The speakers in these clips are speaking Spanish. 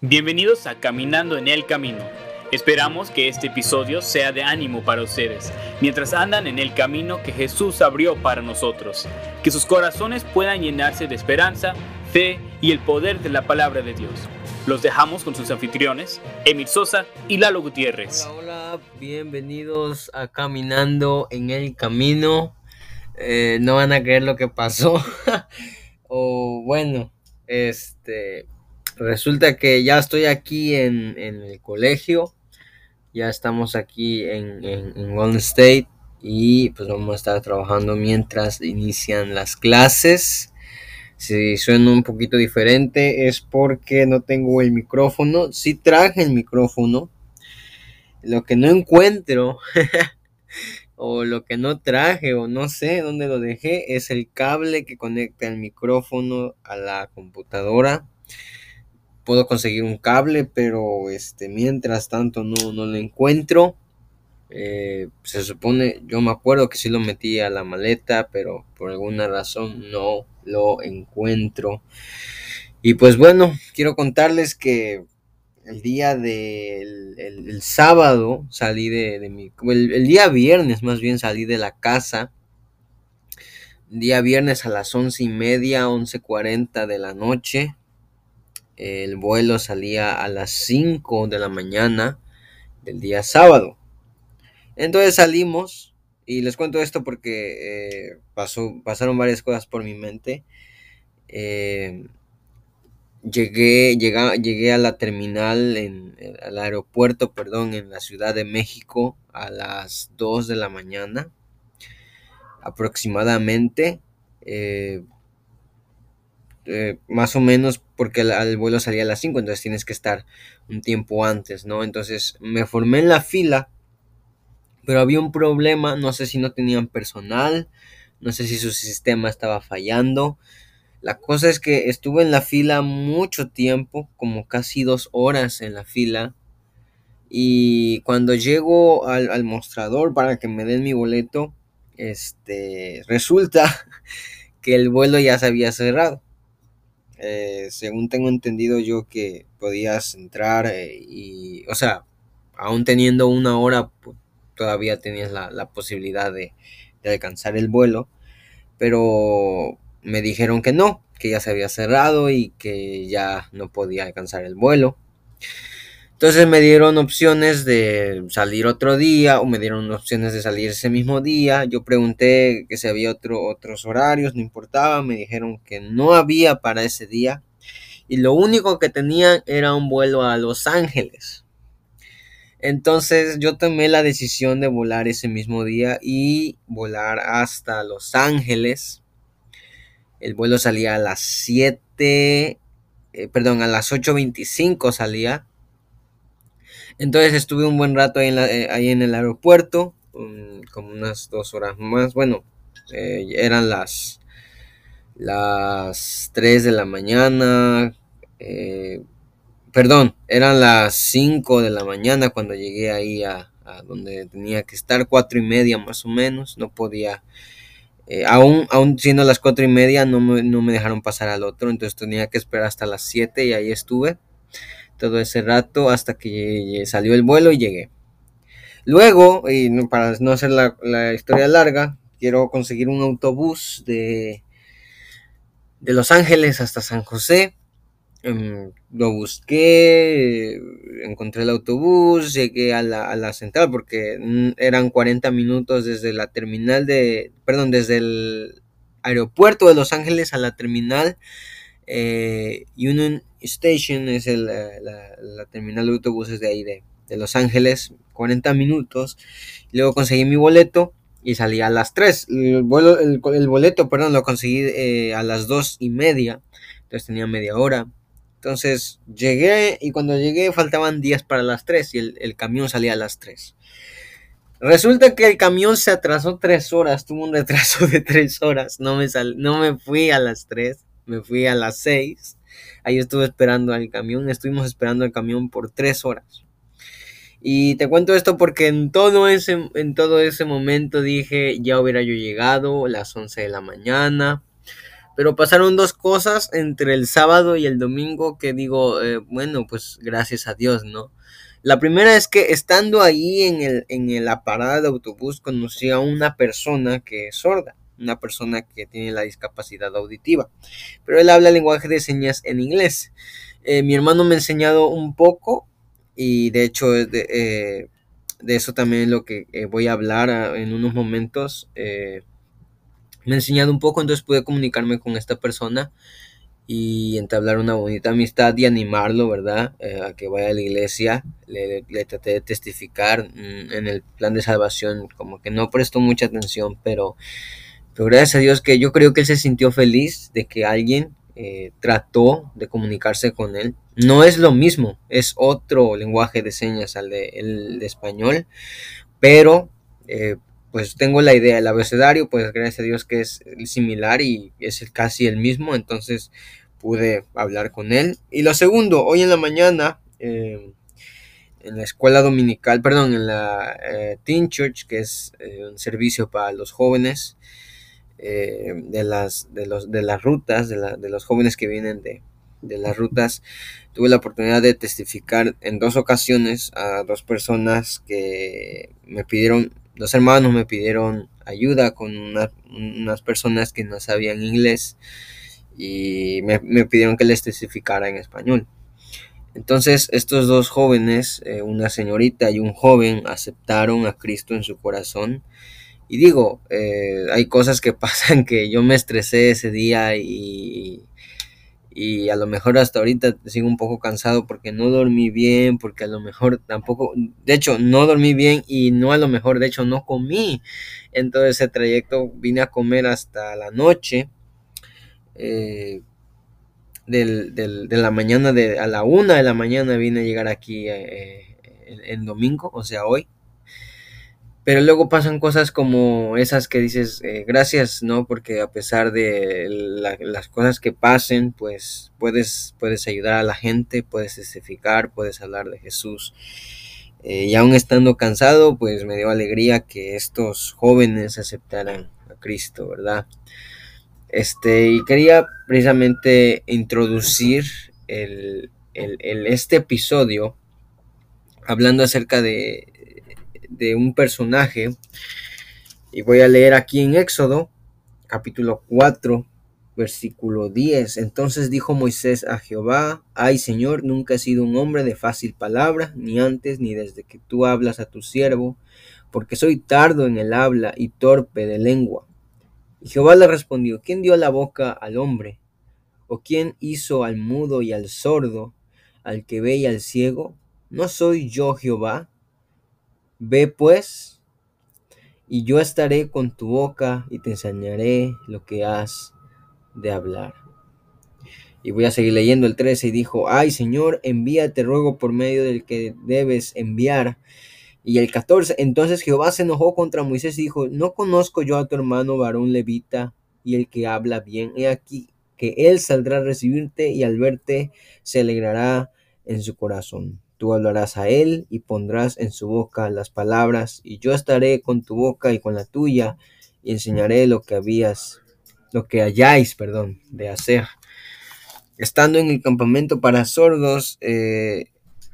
Bienvenidos a Caminando en el Camino. Esperamos que este episodio sea de ánimo para ustedes mientras andan en el camino que Jesús abrió para nosotros. Que sus corazones puedan llenarse de esperanza, fe y el poder de la palabra de Dios. Los dejamos con sus anfitriones, Emil Sosa y Lalo Gutiérrez. Hola, hola, bienvenidos a Caminando en el Camino. Eh, no van a creer lo que pasó. o bueno, este, resulta que ya estoy aquí en, el colegio. Ya estamos aquí en, en, Golden State y pues vamos a estar trabajando mientras inician las clases. Si suena un poquito diferente es porque no tengo el micrófono. Si traje el micrófono. Lo que no encuentro o lo que no traje o no sé dónde lo dejé es el cable que conecta el micrófono a la computadora puedo conseguir un cable pero este mientras tanto no, no lo encuentro eh, se supone yo me acuerdo que sí lo metí a la maleta pero por alguna razón no lo encuentro y pues bueno quiero contarles que el día del el, sábado salí de, mi... El, día viernes más bien salí de la casa. día viernes a las once y media, once cuarenta de la noche. El vuelo salía a las 5 de la mañana del día sábado. Entonces salimos y les cuento esto porque eh, pasó, pasaron varias cosas por mi mente. Eh, Llegué, llegué a la terminal, en, eh, al aeropuerto, perdón, en la Ciudad de México a las 2 de la mañana aproximadamente. Más o menos porque el, vuelo salía a las 5, entonces tienes que estar un tiempo antes, ¿no? Entonces me formé en la fila, pero había un problema, no sé si no tenían personal, no sé si su sistema estaba fallando, la cosa es que estuve en la fila mucho tiempo, como casi dos horas en la fila. Y cuando llego al, mostrador para que me den mi boleto, este, resulta que el vuelo ya se había cerrado. Eh, según tengo entendido yo que podías entrar eh, y, o sea, aún teniendo una hora, pues, todavía tenías la, posibilidad de, de alcanzar el vuelo. Pero me dijeron que no, que ya se había cerrado y que ya no podía alcanzar el vuelo. Entonces me dieron opciones de salir otro día o me dieron opciones de salir ese mismo día. Yo pregunté que si había otro, otros horarios, no importaba. Me dijeron que no había para ese día. Y lo único que tenían era un vuelo a Los Ángeles. Entonces yo tomé la decisión de volar ese mismo día y volar hasta Los Ángeles el vuelo salía a las 7, eh, perdón, a las 8.25 salía. Entonces estuve un buen rato ahí en, eh, ahí en el aeropuerto, como unas dos horas más. Bueno, eh, eran las, las 3 de la mañana. perdón, eran las 5 de la mañana cuando llegué ahí a, donde tenía que estar, cuatro y media más o menos. No podía eh, aún, aún siendo las cuatro y media no me, dejaron pasar al otro, entonces tenía que esperar hasta las 7 y ahí estuve todo ese rato hasta que salió el vuelo y llegué. Luego, y para no hacer la, historia larga, quiero conseguir un autobús de, de Los Ángeles hasta San José Em, lo busqué, encontré el autobús, llegué a la, a la, central porque eran 40 minutos desde la terminal de, perdón, desde el aeropuerto de Los Ángeles a la terminal. Eh, Union Station es el, la, terminal de autobuses de ahí de, de, Los Ángeles, 40 minutos. Luego conseguí mi boleto y salí a las 3. El, vuelo, el, boleto, perdón, lo conseguí eh, a las 2 y media. Entonces tenía media hora. Entonces llegué y cuando llegué faltaban días para las 3 y el, camión salía a las 3. Resulta que el camión se atrasó 3 horas, tuvo un retraso de 3 horas. No me, sal, no me fui a las 3, me fui a las 6. Ahí estuve esperando al camión, estuvimos esperando al camión por 3 horas. Y te cuento esto porque en todo ese, en todo ese momento dije, ya hubiera yo llegado, las 11 de la mañana, Pero pasaron dos cosas entre el sábado y el domingo que digo, eh, bueno, pues gracias a Dios, ¿no? La primera es que estando ahí en, el, en la parada de autobús conocí a una persona que es sorda, una persona que tiene la discapacidad auditiva, pero él habla lenguaje de señas en inglés. Eh, mi hermano me ha enseñado un poco y de hecho de, eh, de eso también es lo que eh, voy a hablar ah, en unos momentos. me ha enseñado un poco, entonces pude comunicarme con esta persona y entablar una bonita amistad y animarlo, ¿verdad? A que vaya a la iglesia. Le, traté de testificar mm, en el plan de salvación, como que no prestó mucha atención, pero, pero gracias a Dios que yo creo que él se sintió feliz de que alguien eh, trató de comunicarse con él. No es lo mismo, es otro lenguaje de señas al de, el español, pero eh, pues tengo la idea, el abecedario, pues gracias a Dios que es similar y es casi el mismo, entonces pude hablar con él. Y lo segundo, hoy en la mañana, em, en la escuela dominical, perdón, en la eh, Teen Church, que es eh, un servicio para los jóvenes, eh, de, las, de, los, de las rutas, de, de los jóvenes que vienen de, de las rutas, tuve la oportunidad de testificar en dos ocasiones a dos personas que me pidieron, dos hermanos me pidieron ayuda con unas personas que no sabían inglés y me, pidieron que les testificara en español. Entonces estos dos jóvenes, eh, una señorita y un joven, aceptaron a Cristo en su corazón. Y digo, eh, hay cosas que pasan que yo me estresé ese día y, y a lo mejor hasta ahorita sigo un poco cansado porque no dormí bien, porque a lo mejor tampoco, de hecho no dormí bien y no a lo mejor, de hecho no comí en todo ese trayecto, vine a comer hasta la noche eh, del, de la mañana, de, a la una de la mañana vine a llegar aquí eh, en, domingo, o sea, hoy. Pero luego pasan cosas como esas que dices, eh, gracias, ¿no? Porque a pesar de las cosas que pasen, pues puedes, puedes ayudar a la gente, puedes testificar, puedes hablar de Jesús. y aún estando cansado, pues me dio alegría que estos jóvenes aceptaran a Cristo, ¿verdad? Este, y quería precisamente introducir el, este episodio hablando acerca de, de un personaje. Y voy a leer aquí en Éxodo, capítulo 4, versículo 10. Entonces dijo Moisés a Jehová, ay Señor, nunca he sido un hombre de fácil palabra, ni antes ni desde que tú hablas a tu siervo, porque soy tardo en el habla y torpe de lengua. Y Jehová le respondió, ¿quién dio la boca al hombre? ¿O quién hizo al mudo y al sordo, al que ve y al ciego? ¿No soy yo Jehová? Ve pues, y yo estaré con tu boca y te enseñaré lo que has de hablar. Y voy a seguir leyendo el 13 y dijo, ay Señor, envíate ruego por medio del que debes enviar y el 14, entonces Jehová se enojó contra Moisés y dijo, no conozco yo a tu hermano varón levita y el que habla bien. He aquí que él saldrá a recibirte y al verte se alegrará en su corazón. Tú hablarás a él y pondrás en su boca las palabras y yo estaré con tu boca y con la tuya y enseñaré lo que habías, lo que hayáis, perdón, de hacer. Estando en el campamento para sordos, eh,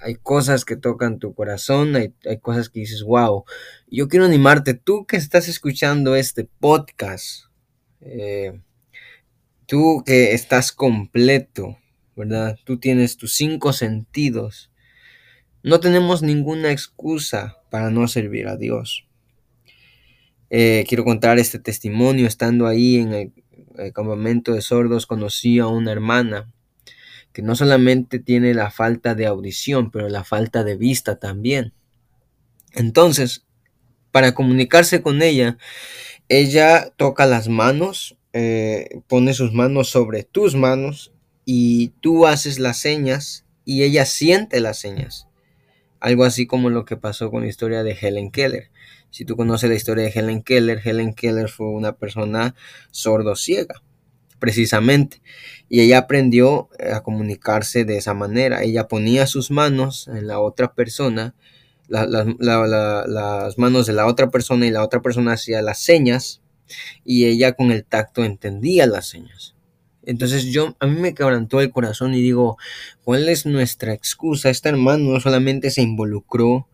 hay cosas que tocan tu corazón, hay, cosas que dices, wow. Yo quiero animarte, tú que estás escuchando este podcast, eh, tú que estás completo, ¿verdad? Tú tienes tus cinco sentidos. No tenemos ninguna excusa para no servir a Dios. Eh, quiero contar este testimonio. Estando ahí en el campamento de sordos, conocí a una hermana que no solamente tiene la falta de audición, pero la falta de vista también. Entonces, para comunicarse con ella, ella toca las manos, eh, pone sus manos sobre tus manos y tú haces las señas y ella siente las señas. Algo así como lo que pasó con la historia de Helen Keller. Si tú conoces la historia de Helen Keller, Helen Keller fue una persona sordo ciega precisamente. Y ella aprendió eh, a comunicarse de esa manera. Ella ponía sus manos en la otra persona, las manos de la otra persona y la otra persona hacía las señas y ella con el tacto entendía las señas. Entonces yo, a mí me quebrantó el corazón y digo, ¿cuál es nuestra excusa? Este hermano no solamente se involucró,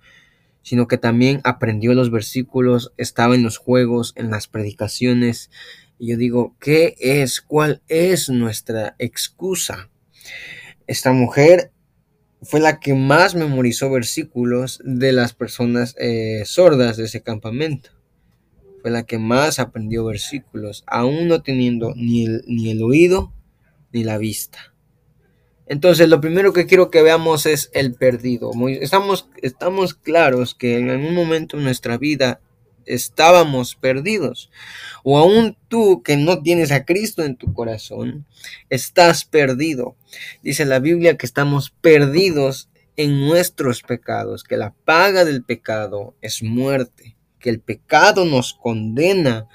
sino que también aprendió los versículos, estaba en los juegos, en las predicaciones. Y yo digo, ¿qué es? ¿Cuál es nuestra excusa? Esta mujer fue la que más memorizó versículos de las personas eh, sordas de ese campamento la que más aprendió versículos, aún no teniendo ni el, ni el oído ni la vista. Entonces, lo primero que quiero que veamos es el perdido. Estamos, estamos claros que en algún momento en nuestra vida estábamos perdidos. O aún tú que no tienes a Cristo en tu corazón, estás perdido. Dice la Biblia que estamos perdidos en nuestros pecados, que la paga del pecado es muerte que el pecado nos condena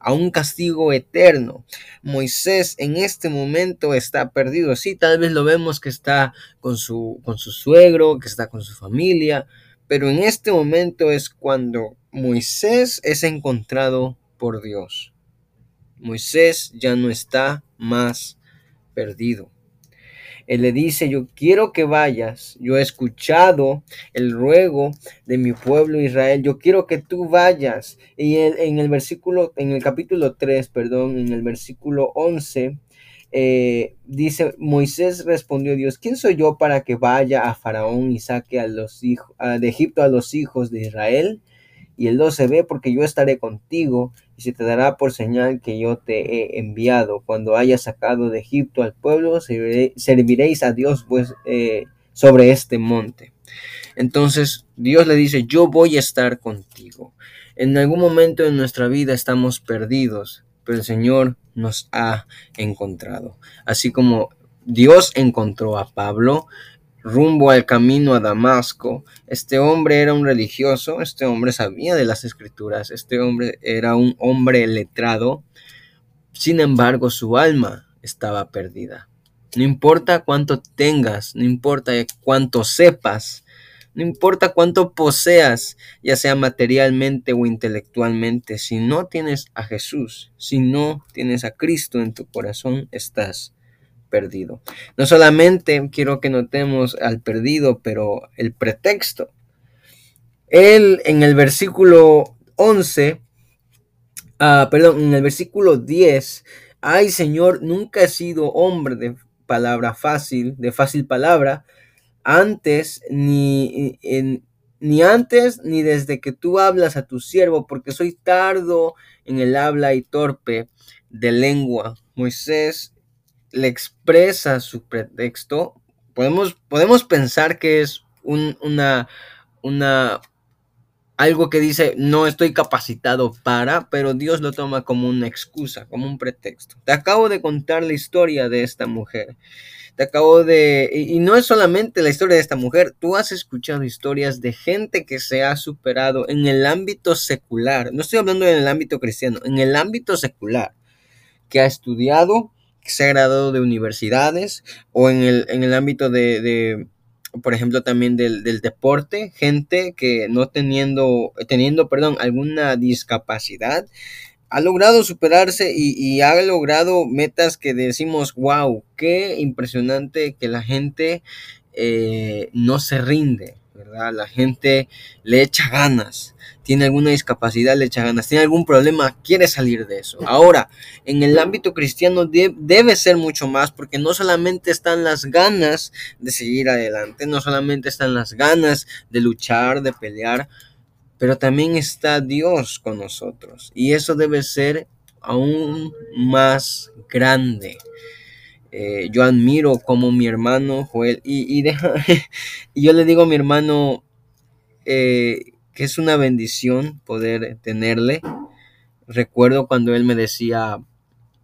a un castigo eterno. Moisés en este momento está perdido. Sí, tal vez lo vemos que está con su, con su suegro, que está con su familia, pero en este momento es cuando Moisés es encontrado por Dios. Moisés ya no está más perdido. Él le dice, yo quiero que vayas, yo he escuchado el ruego de mi pueblo Israel, yo quiero que tú vayas. Y en el versículo, en el capítulo 3, perdón, en el versículo 11, eh, dice, Moisés respondió a Dios, ¿quién soy yo para que vaya a Faraón y saque a los hijos, de Egipto a los hijos de Israel? Y el 12 ve porque yo estaré contigo y se te dará por señal que yo te he enviado. Cuando hayas sacado de Egipto al pueblo, serviréis a Dios pues, eh, sobre este monte. Entonces Dios le dice, yo voy a estar contigo. En algún momento de nuestra vida estamos perdidos, pero el Señor nos ha encontrado. Así como Dios encontró a Pablo, rumbo al camino a Damasco. Este hombre era un religioso, este hombre sabía de las escrituras, este hombre era un hombre letrado. Sin embargo, su alma estaba perdida. No importa cuánto tengas, no importa cuánto sepas, no importa cuánto poseas, ya sea materialmente o intelectualmente, si no tienes a Jesús, si no tienes a Cristo en tu corazón, estás perdido. No solamente quiero que notemos al perdido, pero el pretexto. Él en el versículo 11, ah, perdón, en el versículo 10, ay Señor, nunca he sido hombre de palabra fácil, de fácil palabra, antes ni, ni antes ni desde que tú hablas a tu siervo, porque soy tardo en el habla y torpe de lengua. Moisés le expresa su pretexto, podemos, podemos pensar que es una, una, algo que dice no estoy capacitado para, pero Dios lo toma como una excusa, como un pretexto. Te acabo de contar la historia de esta mujer. Te acabo de... Y, no es solamente la historia de esta mujer, tú has escuchado historias de gente que se ha superado en el ámbito secular. No estoy hablando en el ámbito cristiano, en el ámbito secular, que ha estudiado, se ha de universidades o en el, en el ámbito de, por ejemplo, también del, deporte, gente que no teniendo, teniendo, perdón, alguna discapacidad, ha logrado superarse y, ha logrado metas que decimos, wow, qué impresionante que la gente eh, no se rinde, ¿verdad? La gente le echa ganas tiene alguna discapacidad, le echa ganas, tiene algún problema, quiere salir de eso. Ahora, en el ámbito cristiano debe ser mucho más porque no solamente están las ganas de seguir adelante, no solamente están las ganas de luchar, de pelear, pero también está Dios con nosotros. Y eso debe ser aún más grande. Eh, yo admiro como mi hermano Joel, y, y yo le digo a mi hermano, eh, que es una bendición poder tenerle. Recuerdo cuando él me decía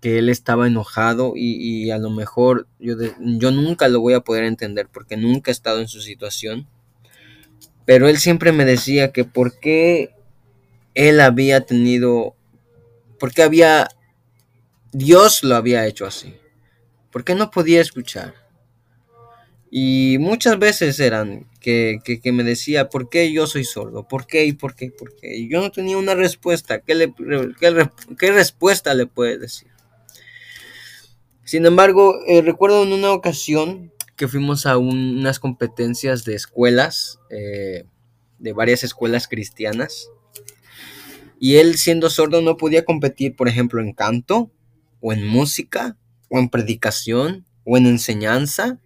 que él estaba enojado y, a lo mejor yo, yo nunca lo voy a poder entender porque nunca he estado en su situación. Pero él siempre me decía que por qué él había tenido, por qué había, Dios lo había hecho así. ¿Por qué no podía escuchar? Y muchas veces eran que, me decía, ¿por qué yo soy sordo? ¿Por qué y por qué? ¿Por qué? Y yo no tenía una respuesta. ¿Qué, le, qué, respuesta le puede decir? Sin embargo, eh, recuerdo en una ocasión que fuimos a unas competencias de escuelas, eh, de varias escuelas cristianas, y él siendo sordo no podía competir, por ejemplo, en canto, o en música, o en predicación, o en enseñanza.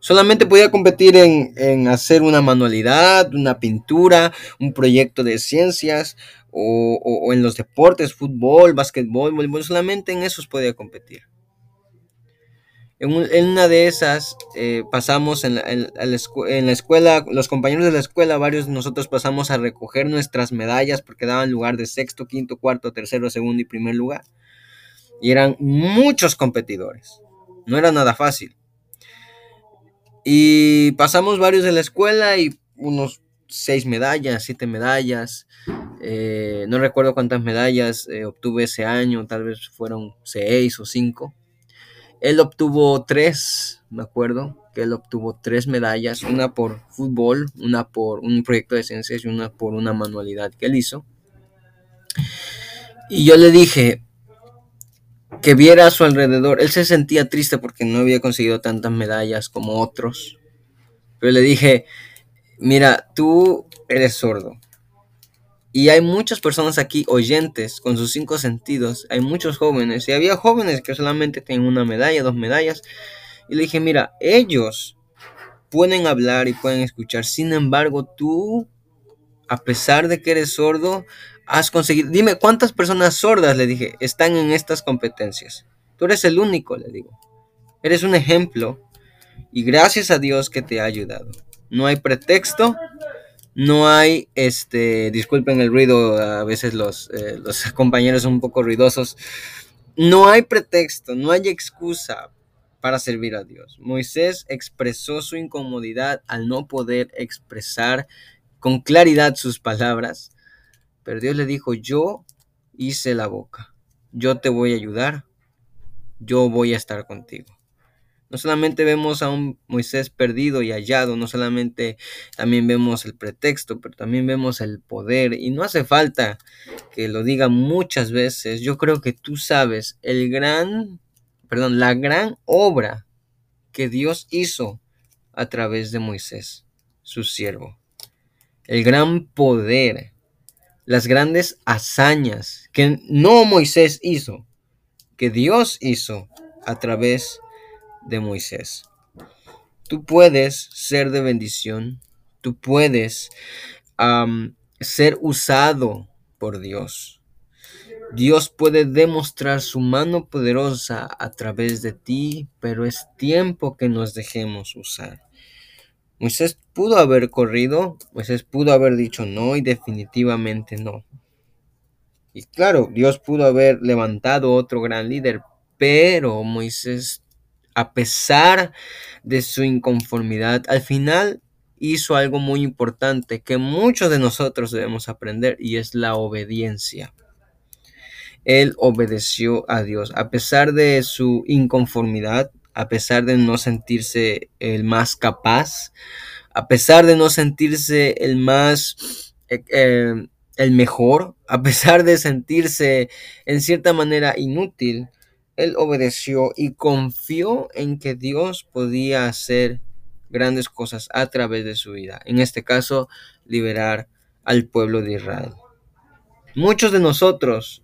Solamente podía competir en, hacer una manualidad, una pintura, un proyecto de ciencias, o, en los deportes, fútbol, básquetbol, voleibol, solamente en esos podía competir. En, una de esas eh, pasamos en la, en la, escuela, los compañeros de la escuela, varios de nosotros pasamos a recoger nuestras medallas porque daban lugar de sexto, quinto, cuarto, tercero, segundo y primer lugar. Y eran muchos competidores. No era nada fácil. Y pasamos varios de la escuela y unos seis medallas, siete medallas. Eh, no recuerdo cuántas medallas eh, obtuve ese año, tal vez fueron seis o cinco. Él obtuvo tres, me acuerdo, que él obtuvo tres medallas, una por fútbol, una por un proyecto de ciencias y una por una manualidad que él hizo. Y yo le dije que viera a su alrededor. Él se sentía triste porque no había conseguido tantas medallas como otros. Pero le dije, mira, tú eres sordo. Y hay muchas personas aquí oyentes con sus cinco sentidos. Hay muchos jóvenes. Y había jóvenes que solamente tienen una medalla, dos medallas. Y le dije, mira, ellos pueden hablar y pueden escuchar. Sin embargo, tú, a pesar de que eres sordo, has conseguido... Dime, ¿cuántas personas sordas, le dije, están en estas competencias? Tú eres el único, le digo. Eres un ejemplo. Y gracias a Dios que te ha ayudado. No hay pretexto no hay, este, disculpen el ruido, a veces los, eh, los compañeros son un poco ruidosos. No hay pretexto, no hay excusa para servir a Dios. Moisés expresó su incomodidad al no poder expresar con claridad sus palabras, pero Dios le dijo, yo hice la boca, yo te voy a ayudar, yo voy a estar contigo. No solamente vemos a un Moisés perdido y hallado, no solamente también vemos el pretexto, pero también vemos el poder. Y no hace falta que lo diga muchas veces. Yo creo que tú sabes el gran, perdón, la gran obra que Dios hizo a través de Moisés, su siervo. El gran poder, las grandes hazañas que no Moisés hizo, que Dios hizo a través de Moisés. Tú puedes ser de bendición, tú puedes ser usado por Dios. Dios puede demostrar su mano poderosa a través de ti, pero es tiempo que nos dejemos usar. Moisés pudo haber corrido, Moisés pudo haber dicho no y definitivamente no. Y claro, Dios pudo haber levantado otro gran líder, pero Moisés a pesar de su inconformidad, al final hizo algo muy importante que muchos de nosotros debemos aprender y es la obediencia. Él obedeció a Dios a pesar de su inconformidad, a pesar de no sentirse el más capaz, a pesar de no sentirse el más, eh, eh, el mejor, a pesar de sentirse en cierta manera inútil, él obedeció y confió en que Dios podía hacer grandes cosas a través de su vida. En este caso, liberar al pueblo de Israel. Muchos de nosotros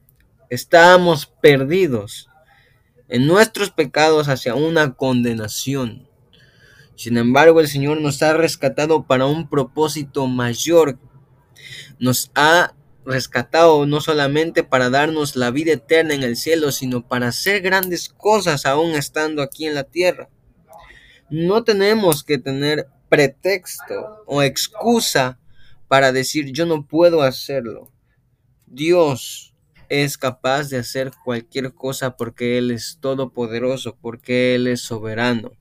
estábamos perdidos en nuestros pecados hacia una condenación. Sin embargo, el Señor nos ha rescatado para un propósito mayor. Nos ha rescatado no solamente para darnos la vida eterna en el cielo, sino para hacer grandes cosas aún estando aquí en la tierra. No tenemos que tener pretexto o excusa para decir yo no puedo hacerlo. Dios es capaz de hacer cualquier cosa porque Él es todopoderoso, porque Él es soberano.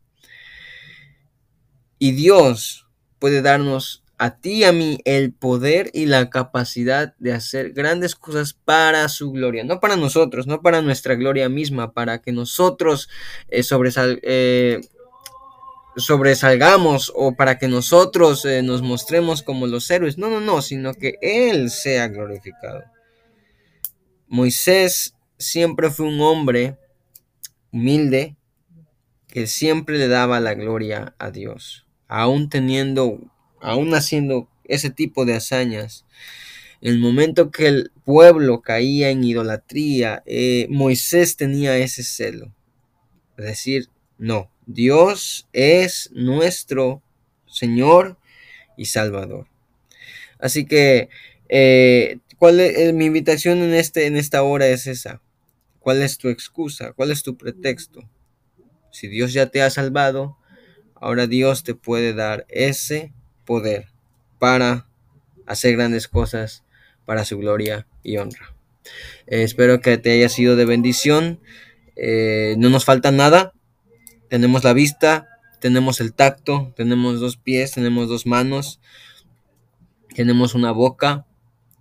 Y Dios puede darnos a ti y a mí el poder y la capacidad de hacer grandes cosas para su gloria, no para nosotros, no para nuestra gloria misma, para que nosotros eh, eh, sobresalgamos o para que nosotros eh, nos mostremos como los héroes, no, no, no, sino que Él sea glorificado. Moisés siempre fue un hombre humilde que siempre le daba la gloria a Dios, aún teniendo, aún haciendo ese tipo de hazañas. En el momento que el pueblo caía en idolatría, eh, Moisés tenía ese celo. Es decir, no, Dios es nuestro Señor y Salvador. Así que, eh, ¿cuál es, eh, mi invitación en, este, en esta hora es esa? ¿Cuál es tu excusa? ¿Cuál es tu pretexto? Si Dios ya te ha salvado, ahora Dios te puede dar ese poder para hacer grandes cosas para su gloria y honra. Eh, espero que te haya sido de bendición. no nos falta nada tenemos la vista, tenemos el tacto, tenemos dos pies, tenemos dos manos, tenemos una boca,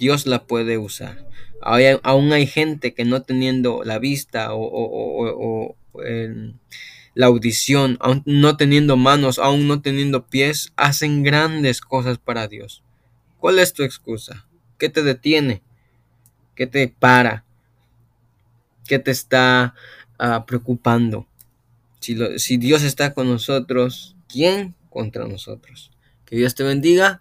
Dios la puede usar. aún hay gente que no teniendo la vista o, la audición, aún no teniendo manos, aún no teniendo pies, hacen grandes cosas para Dios. ¿Cuál es tu excusa? ¿Qué te detiene? ¿Qué te para? ¿Qué te está ah, preocupando? Si, Dios está con nosotros, ¿quién contra nosotros? Que Dios te bendiga